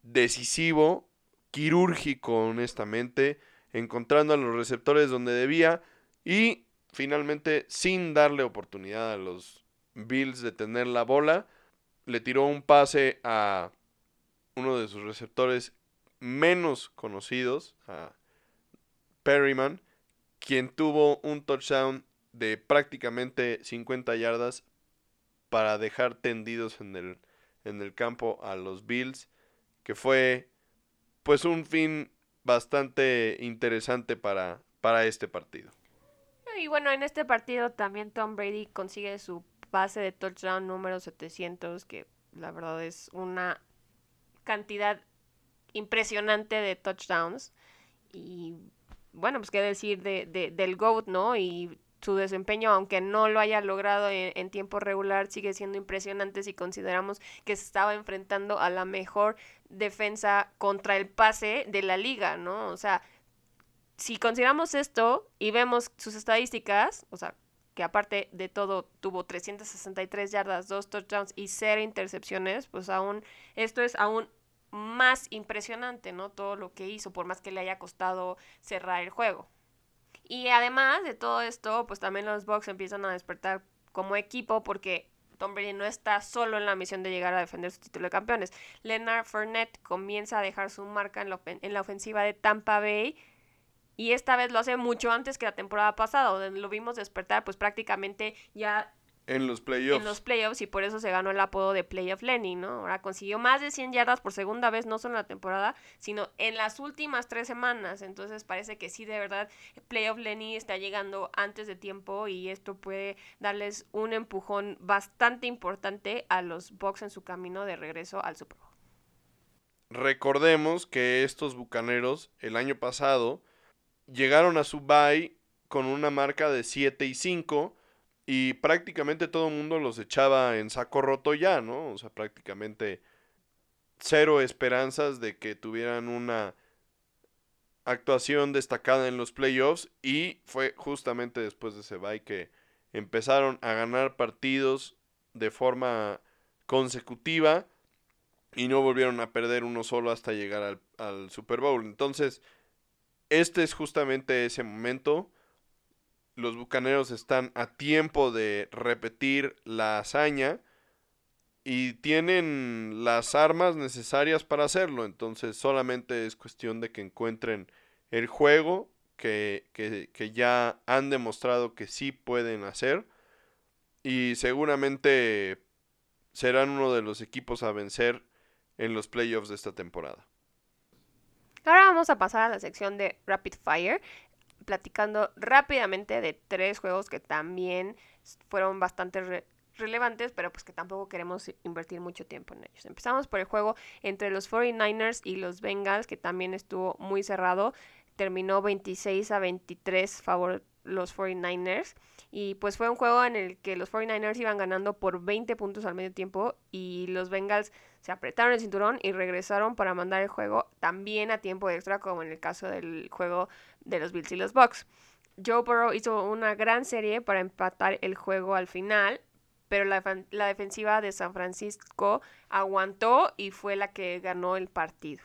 decisivo, quirúrgico honestamente, encontrando a los receptores donde debía y finalmente sin darle oportunidad a los Bills de tener la bola, le tiró un pase a uno de sus receptores menos conocidos, a Perryman, quien tuvo un touchdown de prácticamente 50 yardas para dejar tendidos en el, en el campo a los Bills, que fue pues un fin bastante interesante para, para este partido. Y bueno, en este partido también Tom Brady consigue su base de touchdown número 700, que la verdad es una cantidad impresionante de touchdowns. Y bueno, pues qué decir de, del GOAT, ¿no? Y su desempeño, aunque no lo haya logrado en, tiempo regular, sigue siendo impresionante si consideramos que se estaba enfrentando a la mejor defensa contra el pase de la liga, ¿no? O sea, si consideramos esto y vemos sus estadísticas, o sea, que aparte de todo tuvo 363 yardas, dos touchdowns y cero intercepciones, pues aún esto es aún más impresionante, ¿no? Todo lo que hizo, por más que le haya costado cerrar el juego. Y además de todo esto, pues también los Bucks empiezan a despertar como equipo porque Tom Brady no está solo en la misión de llegar a defender su título de campeones. Leonard Fournette comienza a dejar su marca en en la ofensiva de Tampa Bay y esta vez lo hace mucho antes que la temporada pasada, donde lo vimos despertar pues prácticamente ya en los playoffs. En los playoffs y por eso se ganó el apodo de Playoff Lenny, ¿no? Ahora consiguió más de 100 yardas por segunda vez, no solo en la temporada, sino en las últimas tres semanas. Entonces parece que sí, de verdad, Playoff Lenny está llegando antes de tiempo y esto puede darles un empujón bastante importante a los Bucks en su camino de regreso al Super Bowl. Recordemos que estos Bucaneros el año pasado llegaron a su bye con una marca de 7 y 5 y prácticamente todo el mundo los echaba en saco roto ya, ¿no? O sea, prácticamente cero esperanzas de que tuvieran una actuación destacada en los playoffs y fue justamente después de ese bye que empezaron a ganar partidos de forma consecutiva y no volvieron a perder uno solo hasta llegar al, al Super Bowl. Entonces, este es justamente ese momento los Bucaneros están a tiempo de repetir la hazaña y tienen las armas necesarias para hacerlo. Entonces solamente es cuestión de que encuentren el juego que, que, ya han demostrado que sí pueden hacer. Y seguramente serán uno de los equipos a vencer en los playoffs de esta temporada. Ahora vamos a pasar a la sección de Rapid Fire platicando rápidamente de tres juegos que también fueron bastante relevantes, pero pues que tampoco queremos invertir mucho tiempo en ellos. Empezamos por el juego entre los 49ers y los Bengals, que también estuvo muy cerrado. Terminó 26 a 23 favor los 49ers. Y pues fue un juego en el que los 49ers iban ganando por 20 puntos al medio tiempo y los Bengals se apretaron el cinturón y regresaron para mandar el juego también a tiempo extra, como en el caso del juego de los Bills y los Bucks. Joe Burrow hizo una gran serie para empatar el juego al final, pero la, la defensiva de San Francisco aguantó y fue la que ganó el partido.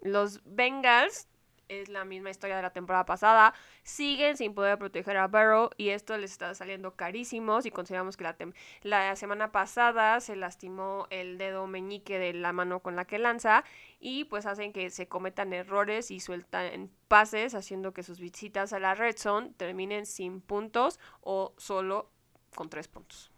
Los Bengals es la misma historia de la temporada pasada. Siguen sin poder proteger a Burrow y esto les está saliendo carísimo si consideramos que la, la semana pasada se lastimó el dedo meñique de la mano con la que lanza y pues hacen que se cometan errores y sueltan pases haciendo que sus visitas a la red zone terminen sin puntos o solo con tres puntos.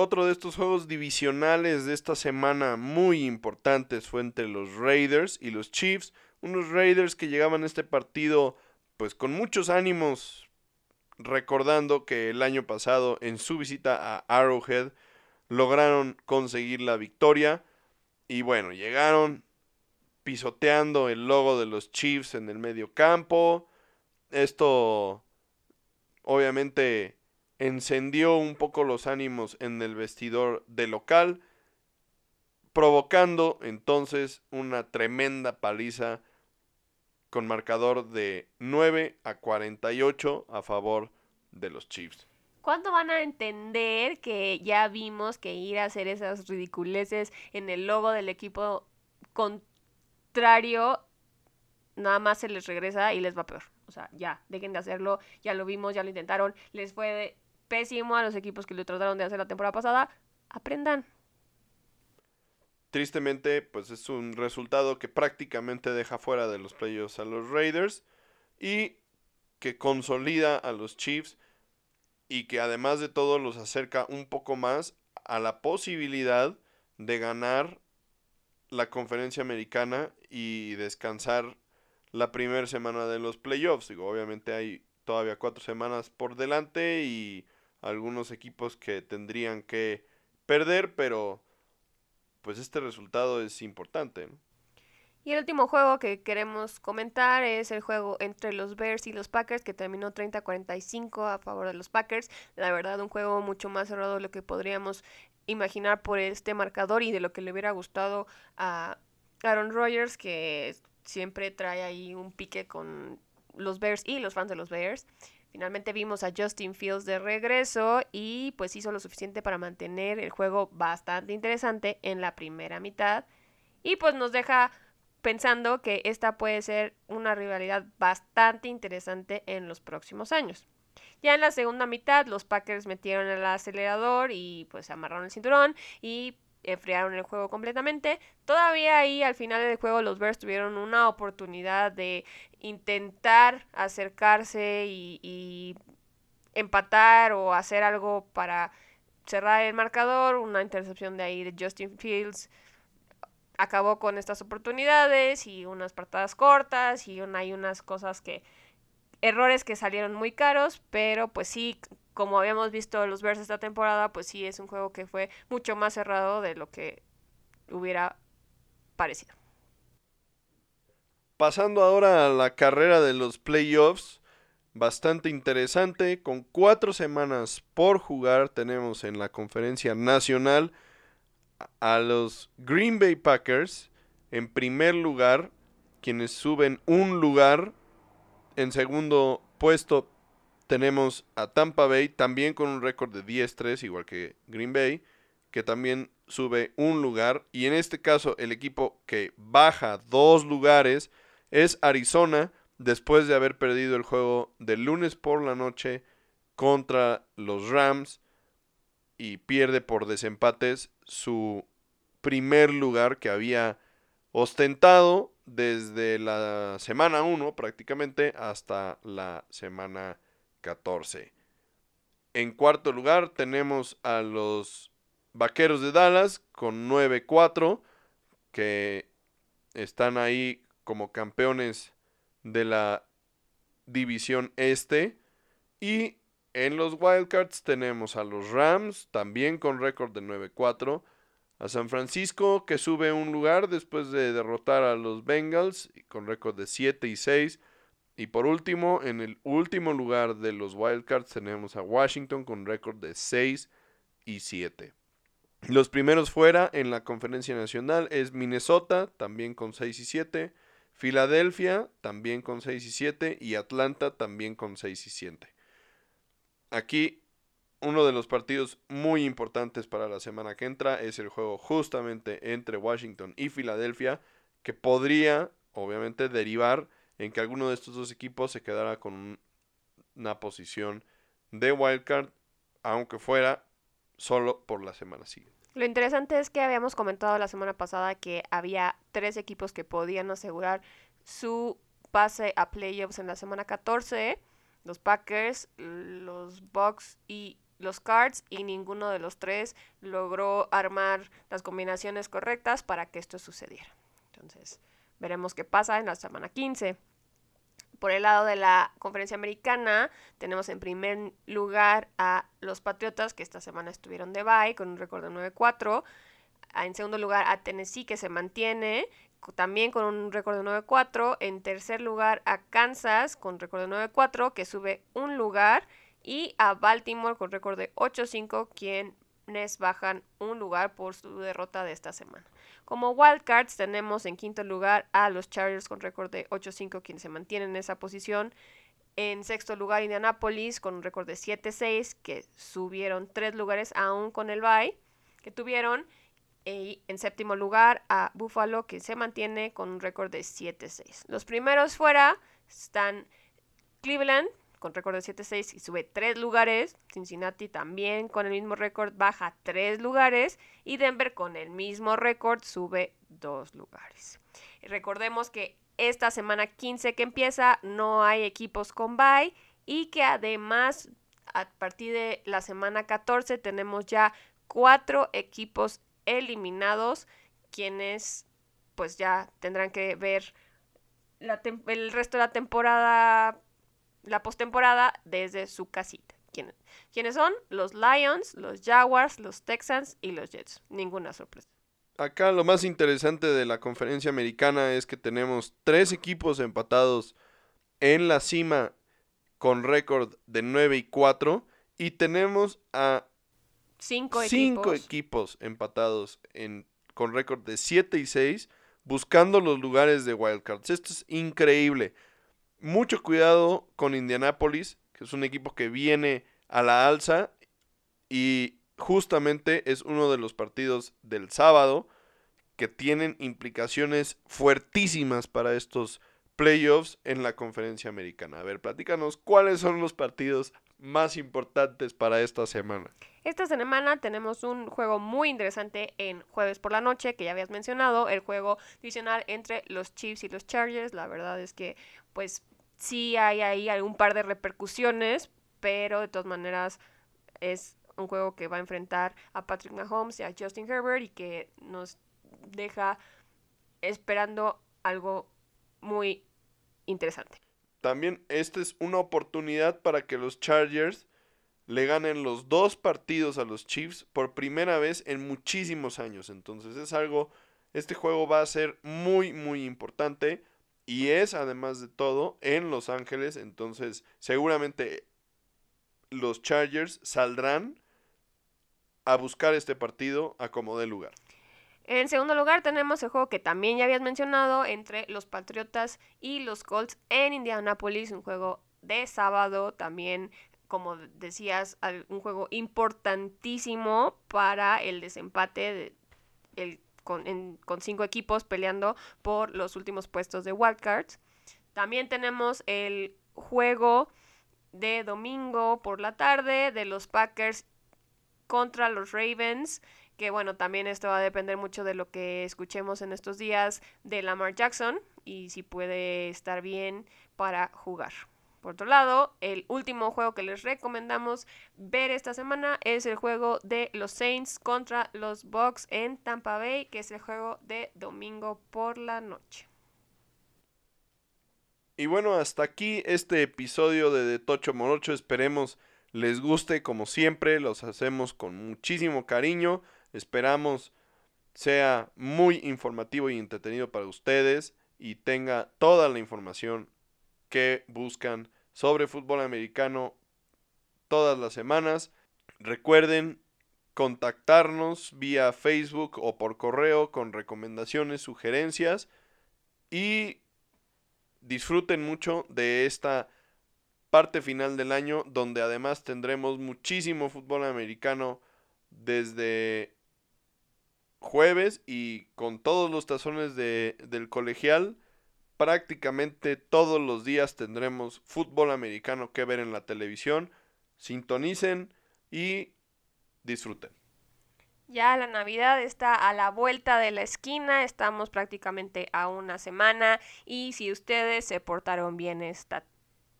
Otro de estos juegos divisionales de esta semana muy importantes fue entre los Raiders y los Chiefs unos Raiders que llegaban a este partido pues con muchos ánimos, recordando que el año pasado en su visita a Arrowhead lograron conseguir la victoria y bueno, llegaron pisoteando el logo de los Chiefs en el medio campo. Esto obviamente encendió un poco los ánimos en el vestidor de local, provocando entonces una tremenda paliza con marcador de 9 a 48 a favor de los Chiefs. ¿Cuándo van a entender que ya vimos que ir a hacer esas ridiculeces en el logo del equipo contrario nada más se les regresa y les va peor? O sea, ya, dejen de hacerlo, ya lo vimos, ya lo intentaron, les fue pésimo a los equipos que lo trataron de hacer la temporada pasada, aprendan. Tristemente, pues es un resultado que prácticamente deja fuera de los playoffs a los Raiders y que consolida a los Chiefs y que además de todo los acerca un poco más a la posibilidad de ganar la conferencia americana y descansar la primera semana de los playoffs. Obviamente hay todavía cuatro semanas por delante y algunos equipos que tendrían que perder, pero pues este resultado es importante. Y el último juego que queremos comentar es el juego entre los Bears y los Packers, que terminó 30-45 a favor de los Packers. La verdad, un juego mucho más cerrado de lo que podríamos imaginar por este marcador y de lo que le hubiera gustado a Aaron Rodgers, que siempre trae ahí un pique con los Bears y los fans de los Bears. Finalmente vimos a Justin Fields de regreso y pues hizo lo suficiente para mantener el juego bastante interesante en la primera mitad. Y pues nos deja pensando que esta puede ser una rivalidad bastante interesante en los próximos años. Ya en la segunda mitad los Packers metieron el acelerador y pues amarraron el cinturón y enfriaron el juego completamente. Todavía ahí al final del juego los Bears tuvieron una oportunidad de intentar acercarse y, empatar o hacer algo para cerrar el marcador. Una intercepción de ahí de Justin Fields acabó con estas oportunidades y unas patadas cortas y hay unas cosas que errores que salieron muy caros, pero pues sí, como habíamos visto los Bears esta temporada, pues sí es un juego que fue mucho más cerrado de lo que hubiera parecido. Pasando ahora a la carrera de los playoffs, bastante interesante, con cuatro semanas por jugar tenemos en la conferencia nacional a los Green Bay Packers en primer lugar, quienes suben un lugar en segundo puesto tenemos a Tampa Bay, también con un récord de 10-3, igual que Green Bay, que también sube un lugar. Y en este caso, el equipo que baja dos lugares es Arizona, después de haber perdido el juego del lunes por la noche contra los Rams y pierde por desempates su primer lugar que había ostentado desde la semana 1 prácticamente hasta la semana 14. En cuarto lugar tenemos a los Vaqueros de Dallas con 9-4 que están ahí como campeones de la división este. Y en los Wildcards tenemos a los Rams también con récord de 9-4 a San Francisco, que sube un lugar después de derrotar a los Bengals con récord de 7 y 6. Y por último, en el último lugar de los Wildcards tenemos a Washington con récord de 6 y 7. Los primeros fuera en la conferencia nacional es Minnesota, también con 6 y 7. Filadelfia, también con 6 y 7. Y Atlanta, también con 6 y 7. Aquí uno de los partidos muy importantes para la semana que entra es el juego justamente entre Washington y Filadelfia, que podría, obviamente, derivar en que alguno de estos dos equipos se quedara con una posición de wildcard, aunque fuera solo por la semana siguiente. Lo interesante es que habíamos comentado la semana pasada que había tres equipos que podían asegurar su pase a playoffs en la semana 14 los Packers, los Bucks y los Cards y ninguno de los tres logró armar las combinaciones correctas para que esto sucediera. Entonces, veremos qué pasa en la semana 15. Por el lado de la conferencia americana, tenemos en primer lugar a los Patriotas, que esta semana estuvieron de bye con un récord de 9-4. En segundo lugar, a Tennessee, que se mantiene también con un récord de 9-4. En tercer lugar, a Kansas con récord de 9-4, que sube un lugar y a Baltimore con récord de 8-5, quienes bajan un lugar por su derrota de esta semana. Como wildcards tenemos en quinto lugar a los Chargers con récord de 8-5, quienes se mantienen en esa posición. En sexto lugar, Indianapolis con un récord de 7-6, que subieron tres lugares aún con el bye que tuvieron. Y en séptimo lugar a Buffalo, que se mantiene con un récord de 7-6. Los primeros fuera están Cleveland con récord de 7-6 y sube tres lugares. Cincinnati también con el mismo récord baja tres lugares. Y Denver con el mismo récord sube dos lugares. recordemos que esta semana 15 que empieza no hay equipos con bye y que además a partir de la semana 14 tenemos ya cuatro equipos eliminados quienes pues ya tendrán que ver el resto de la temporada, la postemporada desde su casita. ¿Quiénes? ¿Quiénes son? Los Lions, los Jaguars, los Texans y los Jets. Ninguna sorpresa. Acá lo más interesante de la conferencia americana es que tenemos tres equipos empatados en la cima con récord de 9 y 4 y tenemos a cinco, equipos. empatados en, con récord de 7 y 6 buscando los lugares de wildcards. Esto es increíble. Mucho cuidado con Indianapolis, que es un equipo que viene a la alza y justamente es uno de los partidos del sábado que tienen implicaciones fuertísimas para estos playoffs en la conferencia americana. A ver, platícanos cuáles son los partidos más importantes para esta semana. Esta semana tenemos un juego muy interesante en jueves por la noche, que ya habías mencionado, el juego divisional entre los Chiefs y los Chargers. La verdad es que, pues, sí hay ahí algún par de repercusiones, pero de todas maneras es un juego que va a enfrentar a Patrick Mahomes y a Justin Herbert y que nos deja esperando algo muy interesante. También esta es una oportunidad para que los Chargers le ganen los dos partidos a los Chiefs por primera vez en muchísimos años. Entonces es algo, este juego va a ser muy, muy importante. Y es, además de todo, en Los Ángeles. Entonces seguramente los Chargers saldrán a buscar este partido a como dé lugar. En segundo lugar tenemos el juego que también ya habías mencionado entre los Patriotas y los Colts en Indianapolis, un juego de sábado también, como decías, un juego importantísimo para el desempate de, con, con cinco equipos peleando por los últimos puestos de wildcards. También tenemos el juego de domingo por la tarde de los Packers contra los Ravens, que bueno, también esto va a depender mucho de lo que escuchemos en estos días de Lamar Jackson y si puede estar bien para jugar. Por otro lado, el último juego que les recomendamos ver esta semana es el juego de los Saints contra los Bucks en Tampa Bay, que es el juego de domingo por la noche. Y bueno, hasta aquí este episodio de De Tocho Morocho. Esperemos les guste como siempre, los hacemos con muchísimo cariño, esperamos sea muy informativo y entretenido para ustedes y tenga toda la información que buscan sobre fútbol americano todas las semanas. Recuerden contactarnos vía Facebook o por correo con recomendaciones, sugerencias y disfruten mucho de esta parte final del año, donde además tendremos muchísimo fútbol americano desde jueves y con todos los tazones de, del colegial. Prácticamente todos los días tendremos fútbol americano que ver en la televisión. Sintonicen y disfruten. Ya la Navidad está a la vuelta de la esquina, estamos prácticamente a una semana y si ustedes se portaron bien esta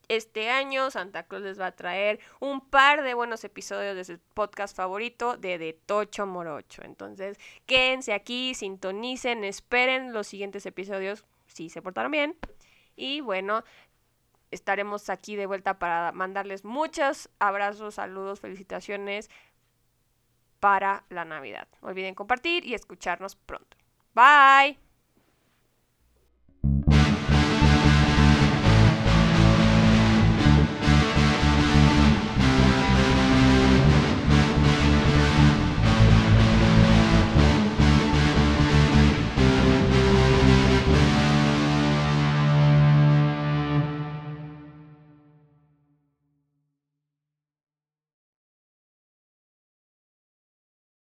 este año Santa Cruz les va a traer un par de buenos episodios de su podcast favorito de De Tocho Morocho. Entonces, quédense aquí, sintonicen, esperen los siguientes episodios si se portaron bien. Y bueno, estaremos aquí de vuelta para mandarles muchos abrazos, saludos, felicitaciones para la Navidad. No olviden compartir y escucharnos pronto. Bye.